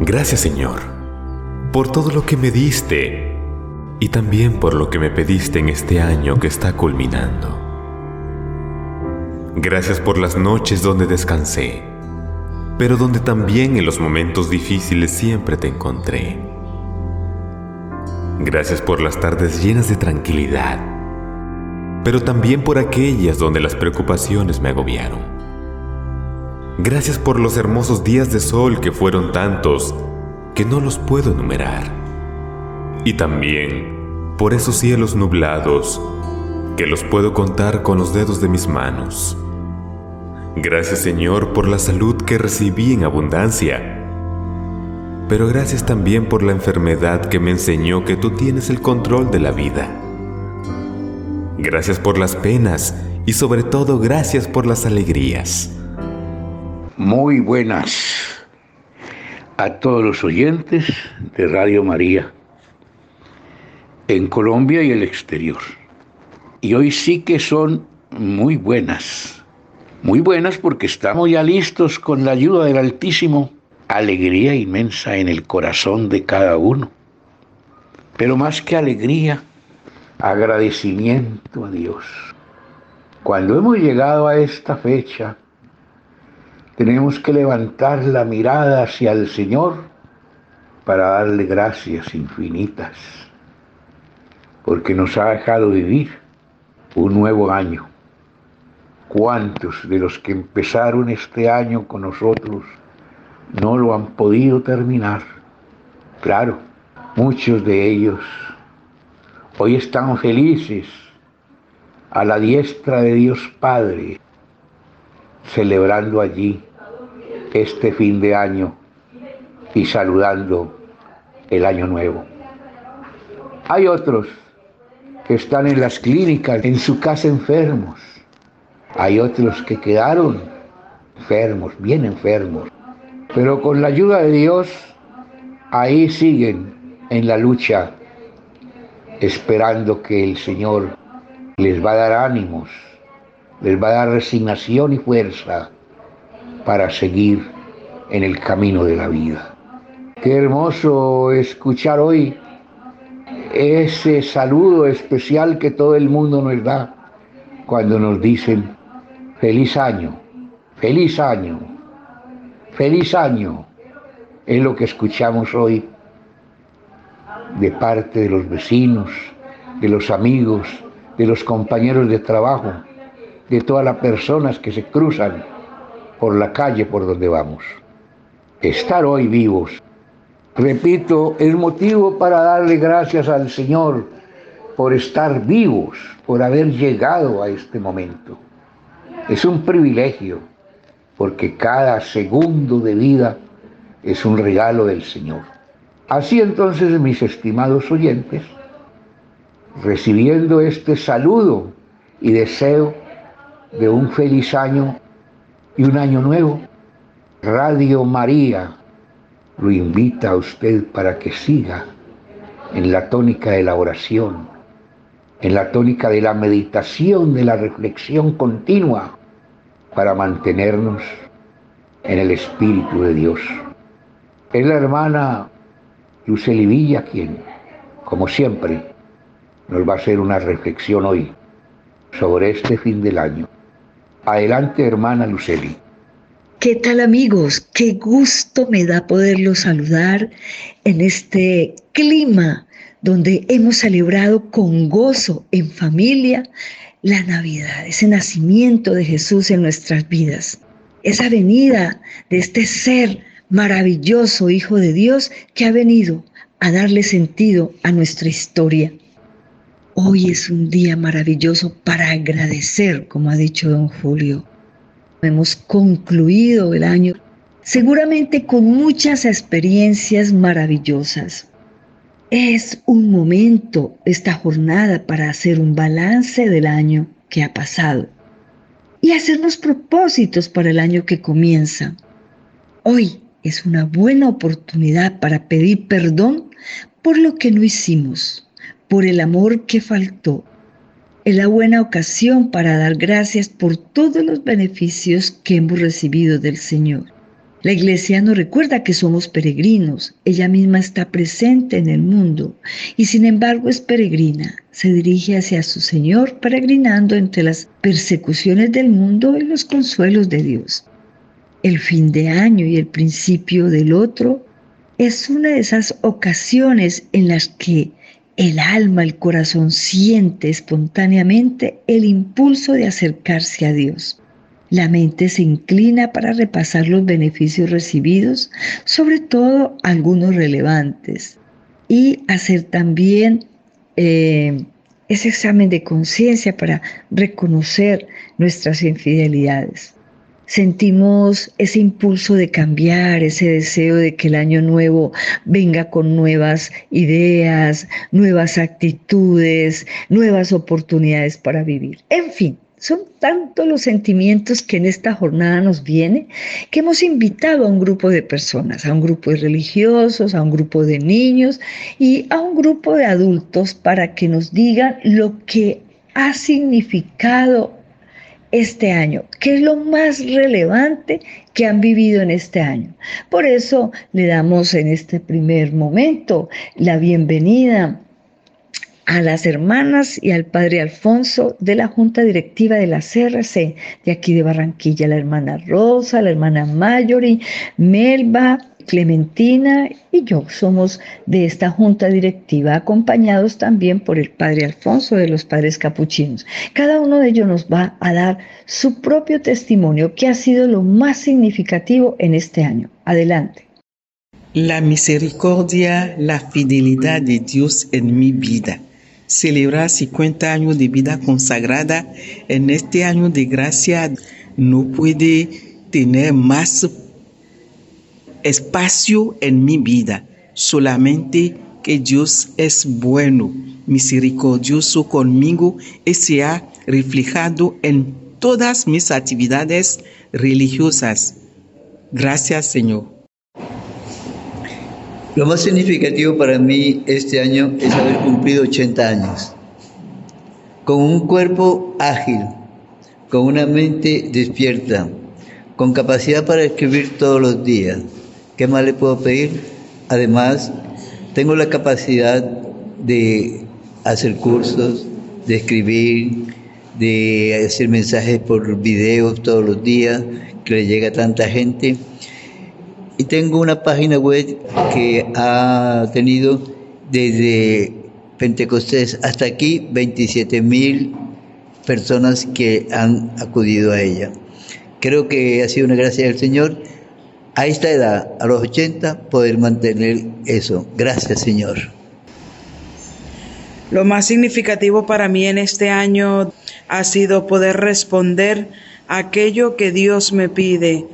Gracias Señor, por todo lo que me diste y también por lo que me pediste en este año que está culminando. Gracias por las noches donde descansé, pero donde también en los momentos difíciles siempre te encontré. Gracias por las tardes llenas de tranquilidad, pero también por aquellas donde las preocupaciones me agobiaron. Gracias por los hermosos días de sol que fueron tantos que no los puedo enumerar. Y también por esos cielos nublados que los puedo contar con los dedos de mis manos. Gracias Señor por la salud que recibí en abundancia. Pero gracias también por la enfermedad que me enseñó que tú tienes el control de la vida. Gracias por las penas y sobre todo gracias por las alegrías. Muy buenas a todos los oyentes de Radio María en Colombia y el exterior. Y hoy sí que son muy buenas muy buenas porque estamos ya listos con la ayuda del Altísimo. Alegría inmensa en el corazón de cada uno. Pero más que alegría, agradecimiento a Dios. Cuando hemos llegado a esta fecha, tenemos que levantar la mirada hacia el Señor para darle gracias infinitas, porque nos ha dejado vivir un nuevo año ¿Cuántos de los que empezaron este año con nosotros no lo han podido terminar? Claro, muchos de ellos hoy están felices a la diestra de Dios Padre, celebrando allí este fin de año y saludando el año nuevo. Hay otros que están en las clínicas, en su casa enfermos, hay otros que quedaron enfermos, bien enfermos, pero con la ayuda de Dios, ahí siguen en la lucha, esperando que el Señor les va a dar ánimos, les va a dar resignación y fuerza para seguir en el camino de la vida. Qué hermoso escuchar hoy ese saludo especial que todo el mundo nos da cuando nos dicen Feliz año, feliz año, feliz año. Es lo que escuchamos hoy de parte de los vecinos, de los amigos, de los compañeros de trabajo, de todas las personas que se cruzan por la calle por donde vamos. Estar hoy vivos, repito, es motivo para darle gracias al Señor por estar vivos, por haber llegado a este momento. Es un privilegio porque cada segundo de vida es un regalo del Señor. Así entonces, mis estimados oyentes, recibiendo este saludo y deseo de un feliz año y un año nuevo, Radio María lo invita a usted para que siga en la tónica de la oración, en la tónica de la meditación, de la reflexión continua, para mantenernos en el Espíritu de Dios. Es la hermana Luceli Villa quien, como siempre, nos va a hacer una reflexión hoy sobre este fin del año. Adelante, hermana Luceli. ¿Qué tal amigos? Qué gusto me da poderlos saludar en este clima donde hemos celebrado con gozo en familia la Navidad, ese nacimiento de Jesús en nuestras vidas, esa venida de este ser maravilloso Hijo de Dios que ha venido a darle sentido a nuestra historia. Hoy es un día maravilloso para agradecer, como ha dicho don Julio. Hemos concluido el año seguramente con muchas experiencias maravillosas, es un momento, esta jornada, para hacer un balance del año que ha pasado y hacernos propósitos para el año que comienza. Hoy es una buena oportunidad para pedir perdón por lo que no hicimos, por el amor que faltó. Es la buena ocasión para dar gracias por todos los beneficios que hemos recibido del Señor. La iglesia nos recuerda que somos peregrinos, ella misma está presente en el mundo y sin embargo es peregrina, se dirige hacia su Señor peregrinando entre las persecuciones del mundo y los consuelos de Dios. El fin de año y el principio del otro es una de esas ocasiones en las que el alma, el corazón siente espontáneamente el impulso de acercarse a Dios. La mente se inclina para repasar los beneficios recibidos, sobre todo algunos relevantes, y hacer también eh, ese examen de conciencia para reconocer nuestras infidelidades. Sentimos ese impulso de cambiar, ese deseo de que el año nuevo venga con nuevas ideas, nuevas actitudes, nuevas oportunidades para vivir. En fin, son tantos los sentimientos que en esta jornada nos viene que hemos invitado a un grupo de personas, a un grupo de religiosos, a un grupo de niños y a un grupo de adultos para que nos digan lo que ha significado este año, qué es lo más relevante que han vivido en este año. Por eso le damos en este primer momento la bienvenida a las hermanas y al padre Alfonso de la Junta Directiva de la CRC de aquí de Barranquilla, la hermana Rosa, la hermana Mayori, Melba, Clementina y yo somos de esta junta directiva, acompañados también por el padre Alfonso de los padres capuchinos. Cada uno de ellos nos va a dar su propio testimonio, que ha sido lo más significativo en este año. Adelante. La misericordia, la fidelidad de Dios en mi vida celebrar 50 años de vida consagrada en este año de gracia no puede tener más espacio en mi vida, solamente que Dios es bueno, misericordioso conmigo y se ha reflejado en todas mis actividades religiosas. Gracias Señor. Lo más significativo para mí este año es haber cumplido 80 años, con un cuerpo ágil, con una mente despierta, con capacidad para escribir todos los días. ¿Qué más le puedo pedir? Además, tengo la capacidad de hacer cursos, de escribir, de hacer mensajes por videos todos los días, que le llega a tanta gente y tengo una página web que ha tenido desde Pentecostés hasta aquí 27 mil personas que han acudido a ella. Creo que ha sido una gracia del Señor a esta edad, a los 80, poder mantener eso. Gracias, Señor. Lo más significativo para mí en este año ha sido poder responder a aquello que Dios me pide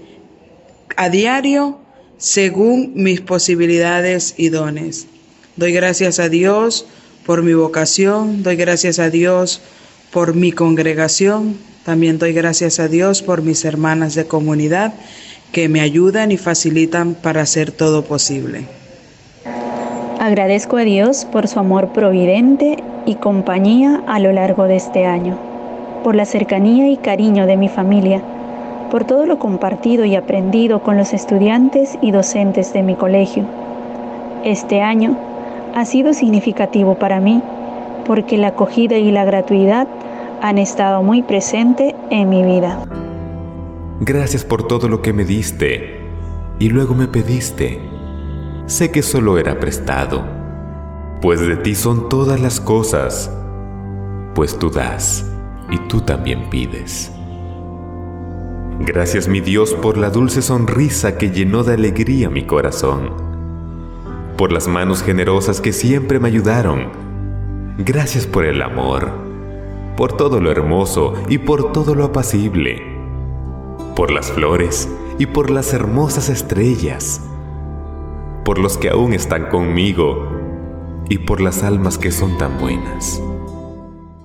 a diario según mis posibilidades y dones. Doy gracias a Dios por mi vocación, doy gracias a Dios por mi congregación, también doy gracias a Dios por mis hermanas de comunidad que me ayudan y facilitan para hacer todo posible. Agradezco a Dios por su amor providente y compañía a lo largo de este año, por la cercanía y cariño de mi familia, por todo lo compartido y aprendido con los estudiantes y docentes de mi colegio. Este año ha sido significativo para mí porque la acogida y la gratuidad han estado muy presentes en mi vida. Gracias por todo lo que me diste y luego me pediste. Sé que solo era prestado, pues de ti son todas las cosas, pues tú das y tú también pides. Gracias mi Dios por la dulce sonrisa que llenó de alegría mi corazón, por las manos generosas que siempre me ayudaron. Gracias por el amor, por todo lo hermoso y por todo lo apacible, por las flores y por las hermosas estrellas, por los que aún están conmigo y por las almas que son tan buenas.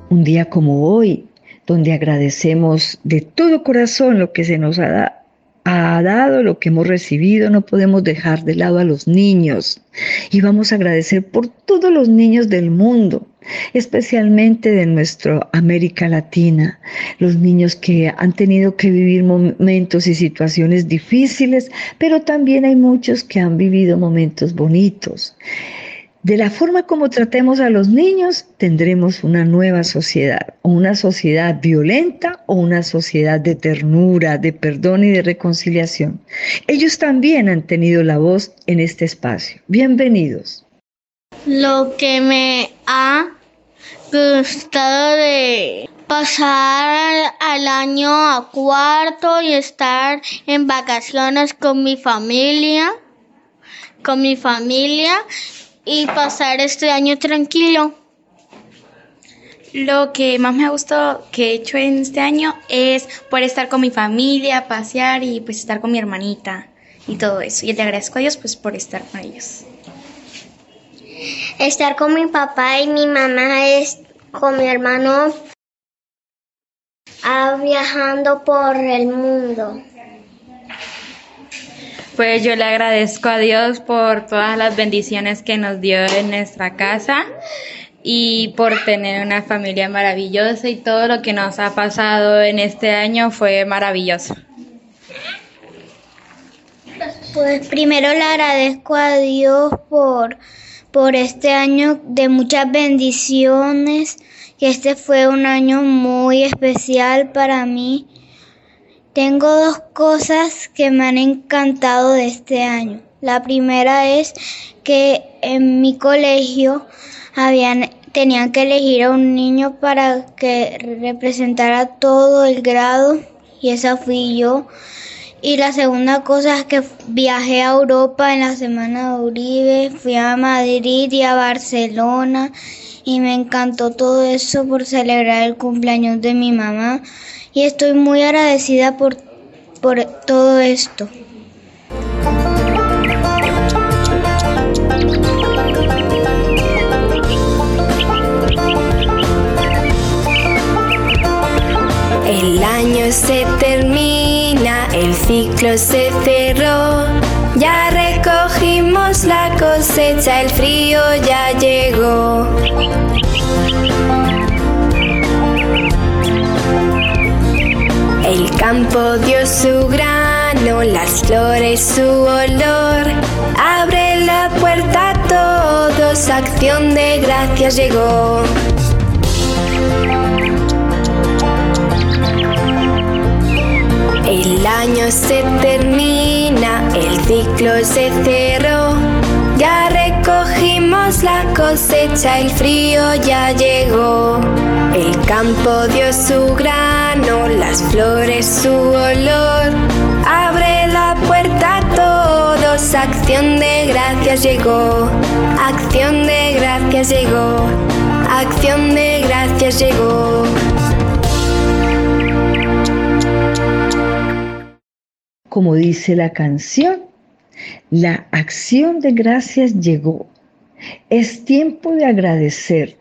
Un día como hoy, donde agradecemos de todo corazón lo que se nos ha dado. Ha dado, lo que hemos recibido, no podemos dejar de lado a los niños. Y vamos a agradecer por todos los niños del mundo, especialmente de nuestra América Latina, los niños que han tenido que vivir momentos y situaciones difíciles, pero también hay muchos que han vivido momentos bonitos. De la forma como tratemos a los niños, tendremos una nueva sociedad, o una sociedad violenta o una sociedad de ternura, de perdón y de reconciliación. Ellos también han tenido la voz en este espacio. Bienvenidos. Lo que me ha gustado de pasar al año a cuarto y estar en vacaciones con mi familia, con mi familia y pasar este año tranquilo. Lo que más me ha gustado que he hecho en este año es poder estar con mi familia, pasear y pues estar con mi hermanita y todo eso. Y le agradezco a Dios pues por estar con ellos. Estar con mi papá y mi mamá es con mi hermano ah, viajando por el mundo. Pues yo le agradezco a Dios por todas las bendiciones que nos dio en nuestra casa y por tener una familia maravillosa y todo lo que nos ha pasado en este año fue maravilloso. Pues primero le agradezco a Dios por, por este año de muchas bendiciones, que este fue un año muy especial para mí tengo dos cosas que me han encantado de este año. La primera es que en mi colegio habían tenían que elegir a un niño para que representara todo el grado y esa fui yo. Y la segunda cosa es que viajé a Europa en la semana de Uribe, fui a Madrid y a Barcelona y me encantó todo eso por celebrar el cumpleaños de mi mamá y estoy muy agradecida por, por todo esto. El año se termina, el ciclo se cerró. Ya recogimos la cosecha, el frío ya llegó. El campo dio su grano, las flores su olor. Abre la puerta a todos, acción de gracias llegó. El año se termina, el ciclo se cerró. Ya la cosecha, el frío ya llegó. El campo dio su grano, las flores su olor. Abre la puerta a todos, acción de gracias llegó. Acción de gracias llegó. Acción de gracias llegó. Como dice la canción, la acción de gracias llegó. Es tiempo de agradecer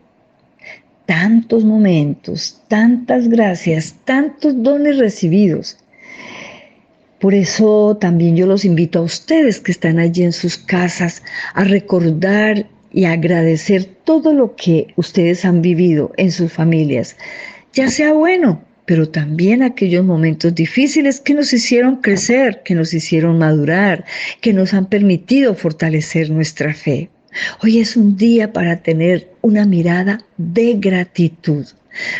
tantos momentos, tantas gracias, tantos dones recibidos. Por eso también yo los invito a ustedes que están allí en sus casas a recordar y agradecer todo lo que ustedes han vivido en sus familias, ya sea bueno, pero también aquellos momentos difíciles que nos hicieron crecer, que nos hicieron madurar, que nos han permitido fortalecer nuestra fe. Hoy es un día para tener una mirada de gratitud.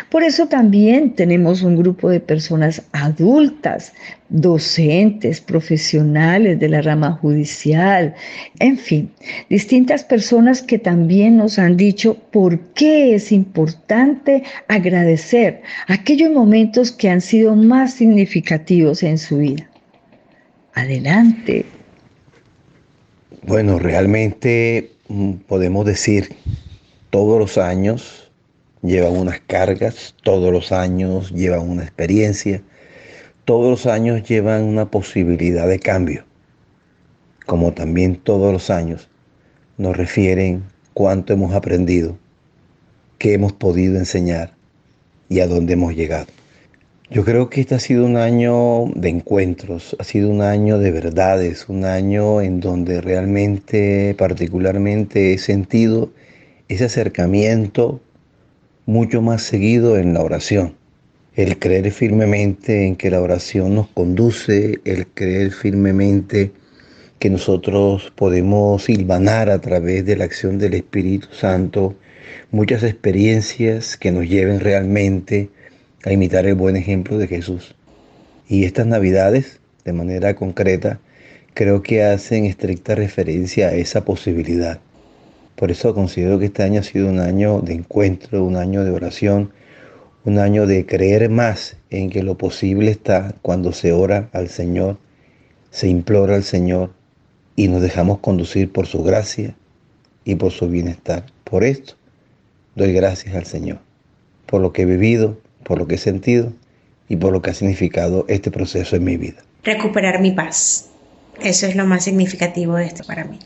Por eso también tenemos un grupo de personas adultas, docentes, profesionales de la rama judicial, en fin, distintas personas que también nos han dicho por qué es importante agradecer aquellos momentos que han sido más significativos en su vida. Adelante. Bueno, realmente podemos decir, todos los años llevan unas cargas, todos los años llevan una experiencia, todos los años llevan una posibilidad de cambio, como también todos los años nos refieren cuánto hemos aprendido, qué hemos podido enseñar y a dónde hemos llegado. Yo creo que este ha sido un año de encuentros, ha sido un año de verdades, un año en donde realmente, particularmente, he sentido ese acercamiento mucho más seguido en la oración. El creer firmemente en que la oración nos conduce, el creer firmemente que nosotros podemos silvanar a través de la acción del Espíritu Santo muchas experiencias que nos lleven realmente a imitar el buen ejemplo de Jesús. Y estas navidades, de manera concreta, creo que hacen estricta referencia a esa posibilidad. Por eso considero que este año ha sido un año de encuentro, un año de oración, un año de creer más en que lo posible está cuando se ora al Señor, se implora al Señor y nos dejamos conducir por su gracia y por su bienestar. Por esto doy gracias al Señor, por lo que he vivido, por lo que he sentido y por lo que ha significado este proceso en mi vida. Recuperar mi paz. Eso es lo más significativo de esto para mí.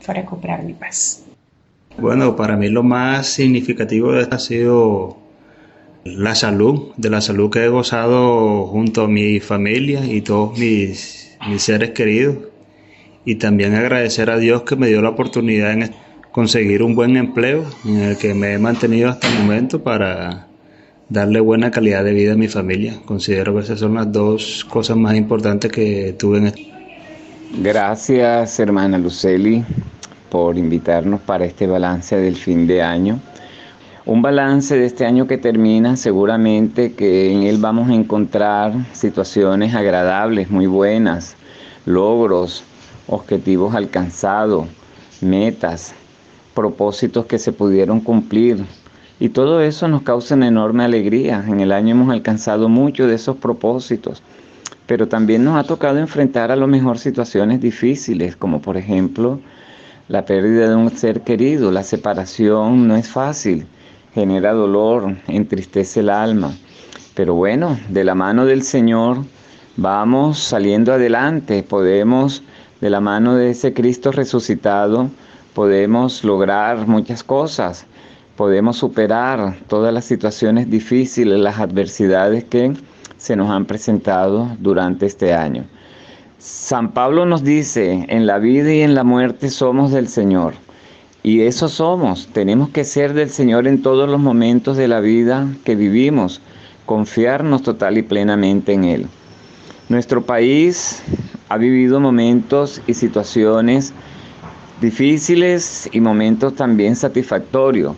Fue recuperar mi paz. Bueno, para mí lo más significativo de esto ha sido la salud, de la salud que he gozado junto a mi familia y todos mis, mis seres queridos. Y también agradecer a Dios que me dio la oportunidad de conseguir un buen empleo en el que me he mantenido hasta el momento para darle buena calidad de vida a mi familia. Considero que esas son las dos cosas más importantes que tuve en este. Gracias, hermana Luceli, por invitarnos para este balance del fin de año. Un balance de este año que termina, seguramente que en él vamos a encontrar situaciones agradables, muy buenas, logros, objetivos alcanzados, metas, propósitos que se pudieron cumplir, y todo eso nos causa una enorme alegría. En el año hemos alcanzado muchos de esos propósitos, pero también nos ha tocado enfrentar a lo mejor situaciones difíciles, como por ejemplo la pérdida de un ser querido. La separación no es fácil, genera dolor, entristece el alma. Pero bueno, de la mano del Señor vamos saliendo adelante, podemos, de la mano de ese Cristo resucitado, podemos lograr muchas cosas podemos superar todas las situaciones difíciles, las adversidades que se nos han presentado durante este año. San Pablo nos dice, en la vida y en la muerte somos del Señor. Y eso somos, tenemos que ser del Señor en todos los momentos de la vida que vivimos, confiarnos total y plenamente en Él. Nuestro país ha vivido momentos y situaciones difíciles y momentos también satisfactorios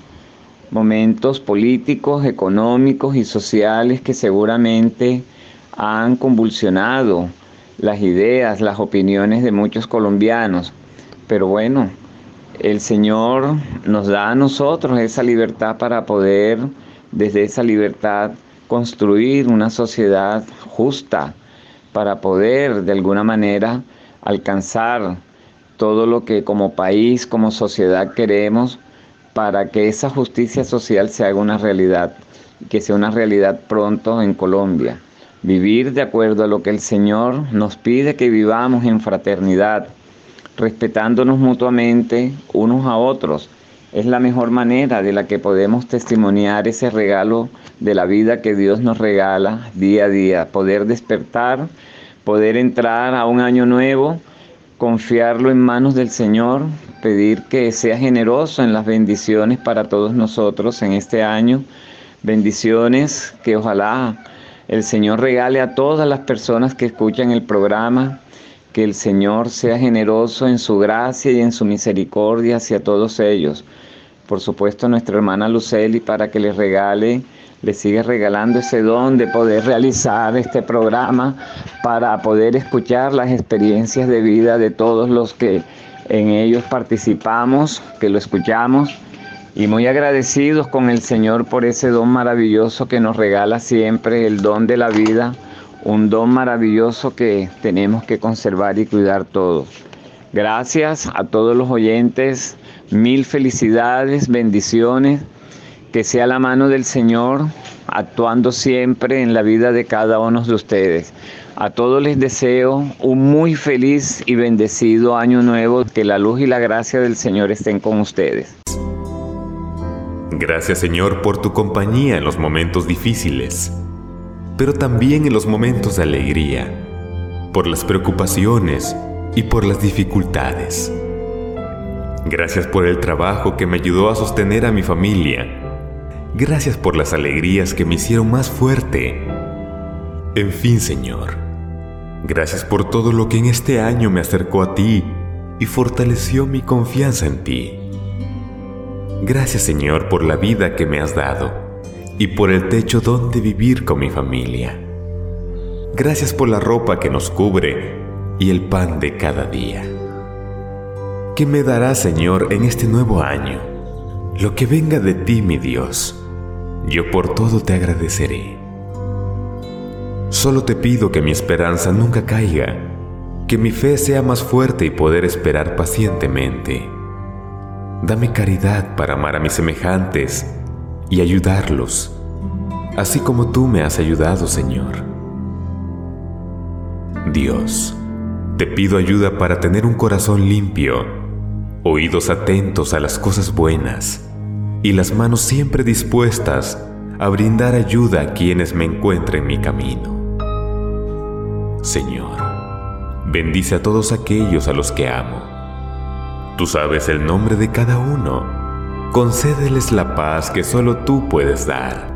momentos políticos, económicos y sociales que seguramente han convulsionado las ideas, las opiniones de muchos colombianos. Pero bueno, el Señor nos da a nosotros esa libertad para poder desde esa libertad construir una sociedad justa, para poder de alguna manera alcanzar todo lo que como país, como sociedad queremos para que esa justicia social se haga una realidad, que sea una realidad pronto en Colombia. Vivir de acuerdo a lo que el Señor nos pide que vivamos en fraternidad, respetándonos mutuamente unos a otros. Es la mejor manera de la que podemos testimoniar ese regalo de la vida que Dios nos regala día a día, poder despertar, poder entrar a un año nuevo, confiarlo en manos del Señor, pedir que sea generoso en las bendiciones para todos nosotros en este año. Bendiciones que ojalá el Señor regale a todas las personas que escuchan el programa, que el Señor sea generoso en su gracia y en su misericordia hacia todos ellos. Por supuesto, nuestra hermana Luceli para que les regale, le sigue regalando ese don de poder realizar este programa para poder escuchar las experiencias de vida de todos los que en ellos participamos, que lo escuchamos y muy agradecidos con el Señor por ese don maravilloso que nos regala siempre, el don de la vida, un don maravilloso que tenemos que conservar y cuidar todos. Gracias a todos los oyentes, mil felicidades, bendiciones, que sea la mano del Señor actuando siempre en la vida de cada uno de ustedes. A todos les deseo un muy feliz y bendecido año nuevo, que la luz y la gracia del Señor estén con ustedes. Gracias Señor por tu compañía en los momentos difíciles. pero también en los momentos de alegría, por las preocupaciones y por las dificultades. Gracias por el trabajo que me ayudó a sostener a mi familia. Gracias por las alegrías que me hicieron más fuerte. En fin, Señor, gracias por todo lo que en este año me acercó a ti y fortaleció mi confianza en ti. Gracias, Señor, por la vida que me has dado y por el techo donde vivir con mi familia. Gracias por la ropa que nos cubre y el pan de cada día. ¿Qué me darás, Señor, en este nuevo año? Lo que venga de ti, mi Dios, yo por todo te agradeceré. Solo te pido que mi esperanza nunca caiga, que mi fe sea más fuerte y poder esperar pacientemente. Dame caridad para amar a mis semejantes y ayudarlos, así como tú me has ayudado, Señor. Dios, te pido ayuda para tener un corazón limpio oídos atentos a las cosas buenas y las manos siempre dispuestas a brindar ayuda a quienes me encuentren en mi camino. Señor, bendice a todos aquellos a los que amo. Tú sabes el nombre de cada uno. Concédeles la paz que solo tú puedes dar.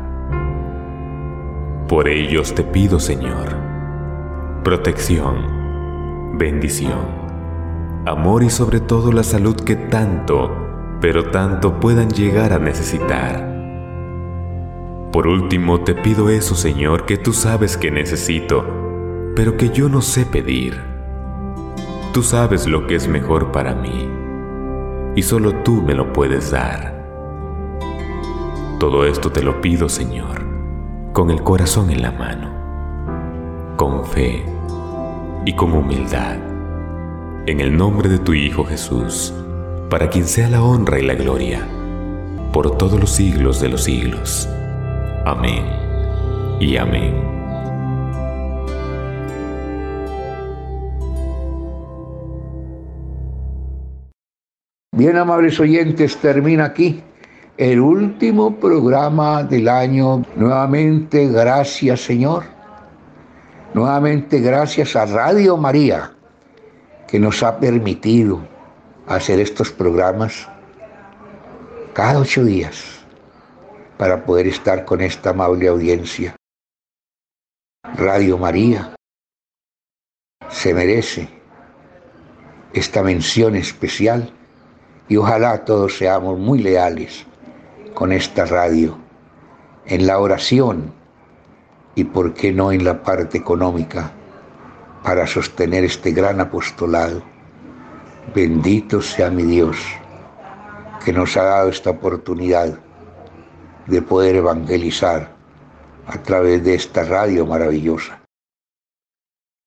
Por ellos te pido, Señor, protección, bendición amor y sobre todo la salud que tanto, pero tanto puedan llegar a necesitar. Por último, te pido eso, Señor, que tú sabes que necesito, pero que yo no sé pedir. Tú sabes lo que es mejor para mí, y solo tú me lo puedes dar. Todo esto te lo pido, Señor, con el corazón en la mano, con fe y con humildad en el nombre de tu Hijo Jesús, para quien sea la honra y la gloria, por todos los siglos de los siglos. Amén y amén. Bien, amables oyentes, termina aquí el último programa del año. Nuevamente, gracias Señor. Nuevamente, gracias a Radio María que nos ha permitido hacer estos programas cada ocho días para poder estar con esta amable audiencia. Radio María se merece esta mención especial y ojalá todos seamos muy leales con esta radio en la oración y por qué no en la parte económica para sostener este gran apostolado. Bendito sea mi Dios que nos ha dado esta oportunidad de poder evangelizar a través de esta radio maravillosa.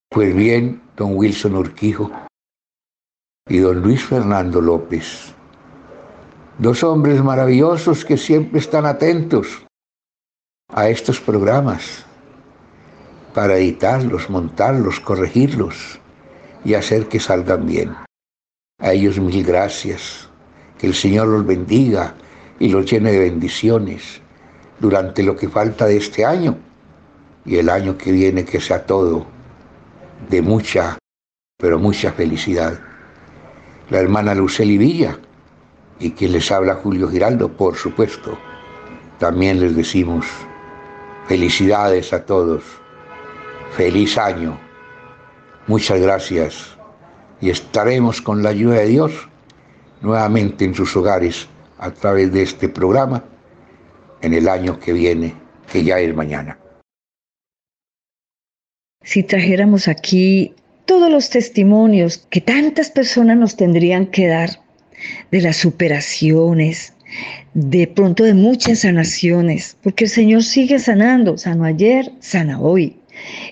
Pues bien, don Wilson Urquijo y don Luis Fernando López, dos hombres maravillosos que siempre están atentos a estos programas para editarlos, montarlos, corregirlos y hacer que salgan bien. A ellos mil gracias. Que el Señor los bendiga y los llene de bendiciones durante lo que falta de este año y el año que viene que sea todo de mucha, pero mucha felicidad. La hermana Luceli Villa y quien les habla Julio Giraldo, por supuesto. También les decimos felicidades a todos Feliz año. Muchas gracias. Y estaremos con la ayuda de Dios nuevamente en sus hogares a través de este programa en el año que viene, que ya es mañana. Si trajéramos aquí todos los testimonios que tantas personas nos tendrían que dar de las superaciones, de pronto de muchas sanaciones, porque el Señor sigue sanando, sano ayer, sana hoy.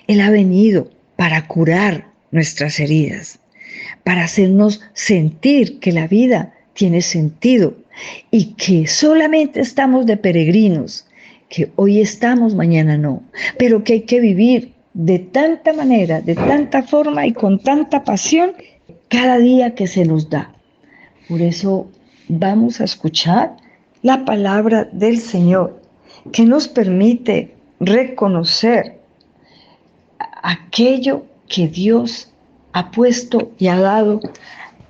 Él ha venido para curar nuestras heridas, para hacernos sentir que la vida tiene sentido y que solamente estamos de peregrinos, que hoy estamos, mañana no, pero que hay que vivir de tanta manera, de tanta forma y con tanta pasión cada día que se nos da. Por eso vamos a escuchar la palabra del Señor que nos permite reconocer aquello que Dios ha puesto y ha dado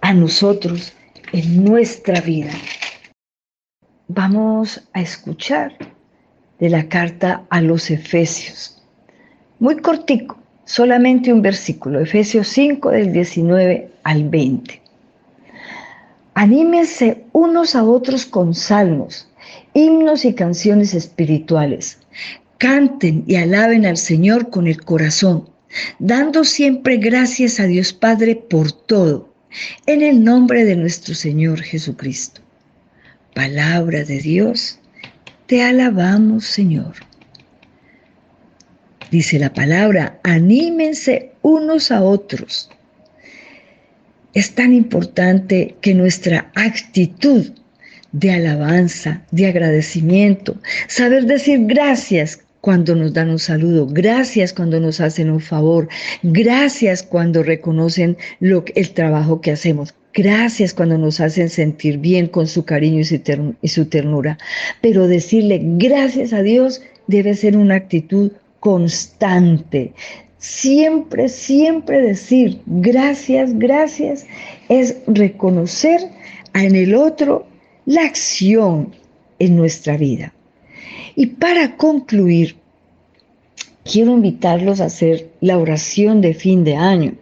a nosotros en nuestra vida. Vamos a escuchar de la carta a los Efesios. Muy cortico, solamente un versículo, Efesios 5 del 19 al 20. Anímense unos a otros con salmos, himnos y canciones espirituales. Canten y alaben al Señor con el corazón, dando siempre gracias a Dios Padre por todo, en el nombre de nuestro Señor Jesucristo. Palabra de Dios, te alabamos Señor. Dice la palabra, anímense unos a otros. Es tan importante que nuestra actitud de alabanza, de agradecimiento, saber decir gracias cuando nos dan un saludo, gracias cuando nos hacen un favor, gracias cuando reconocen el trabajo que hacemos, gracias cuando nos hacen sentir bien con su cariño y su ternura. Pero decirle gracias a Dios debe ser una actitud constante. Siempre, siempre decir gracias, gracias es reconocer en el otro la acción en nuestra vida. Y para concluir, quiero invitarlos a hacer la oración de fin de año.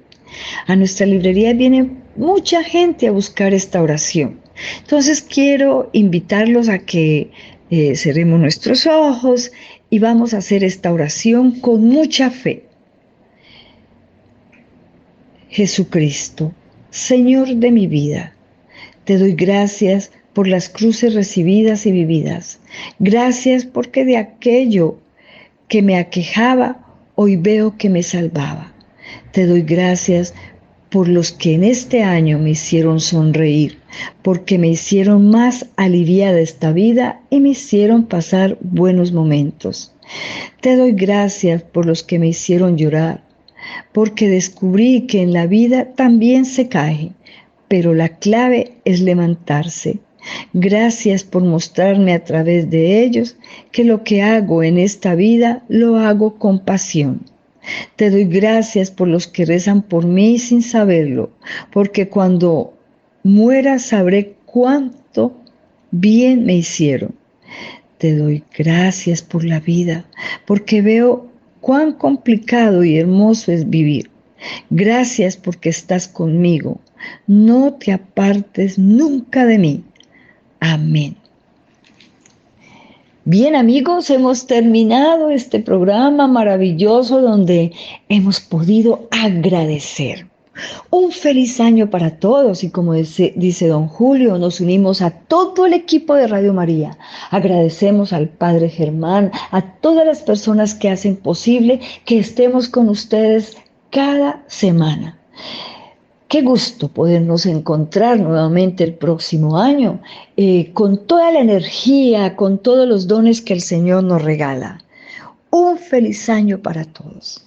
A nuestra librería viene mucha gente a buscar esta oración. Entonces quiero invitarlos a que eh, cerremos nuestros ojos y vamos a hacer esta oración con mucha fe. Jesucristo, Señor de mi vida, te doy gracias por las cruces recibidas y vividas. Gracias porque de aquello que me aquejaba, hoy veo que me salvaba. Te doy gracias por los que en este año me hicieron sonreír, porque me hicieron más aliviada esta vida y me hicieron pasar buenos momentos. Te doy gracias por los que me hicieron llorar, porque descubrí que en la vida también se cae, pero la clave es levantarse. Gracias por mostrarme a través de ellos que lo que hago en esta vida lo hago con pasión. Te doy gracias por los que rezan por mí sin saberlo, porque cuando muera sabré cuánto bien me hicieron. Te doy gracias por la vida, porque veo cuán complicado y hermoso es vivir. Gracias porque estás conmigo. No te apartes nunca de mí. Amén. Bien amigos, hemos terminado este programa maravilloso donde hemos podido agradecer. Un feliz año para todos y como dice, don Julio, nos unimos a todo el equipo de Radio María. Agradecemos al Padre Germán, a todas las personas que hacen posible que estemos con ustedes cada semana. Qué gusto podernos encontrar nuevamente el próximo año eh, con toda la energía, con todos los dones que el Señor nos regala. Un feliz año para todos.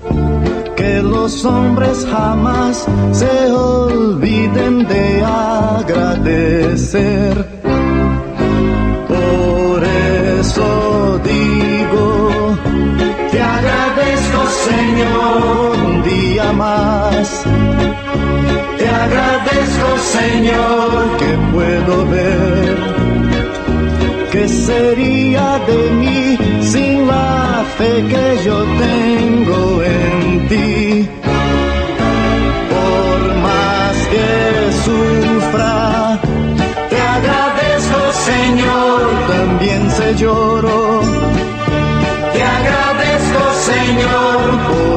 los hombres jamás se olviden de agradecer. Por eso digo, te agradezco Señor más. Te agradezco, Señor, que puedo ver. ¿Qué sería de mí sin la fe que yo tengo en ti. Por más que sufra, te agradezco Señor, también se lloro. Te agradezco Señor por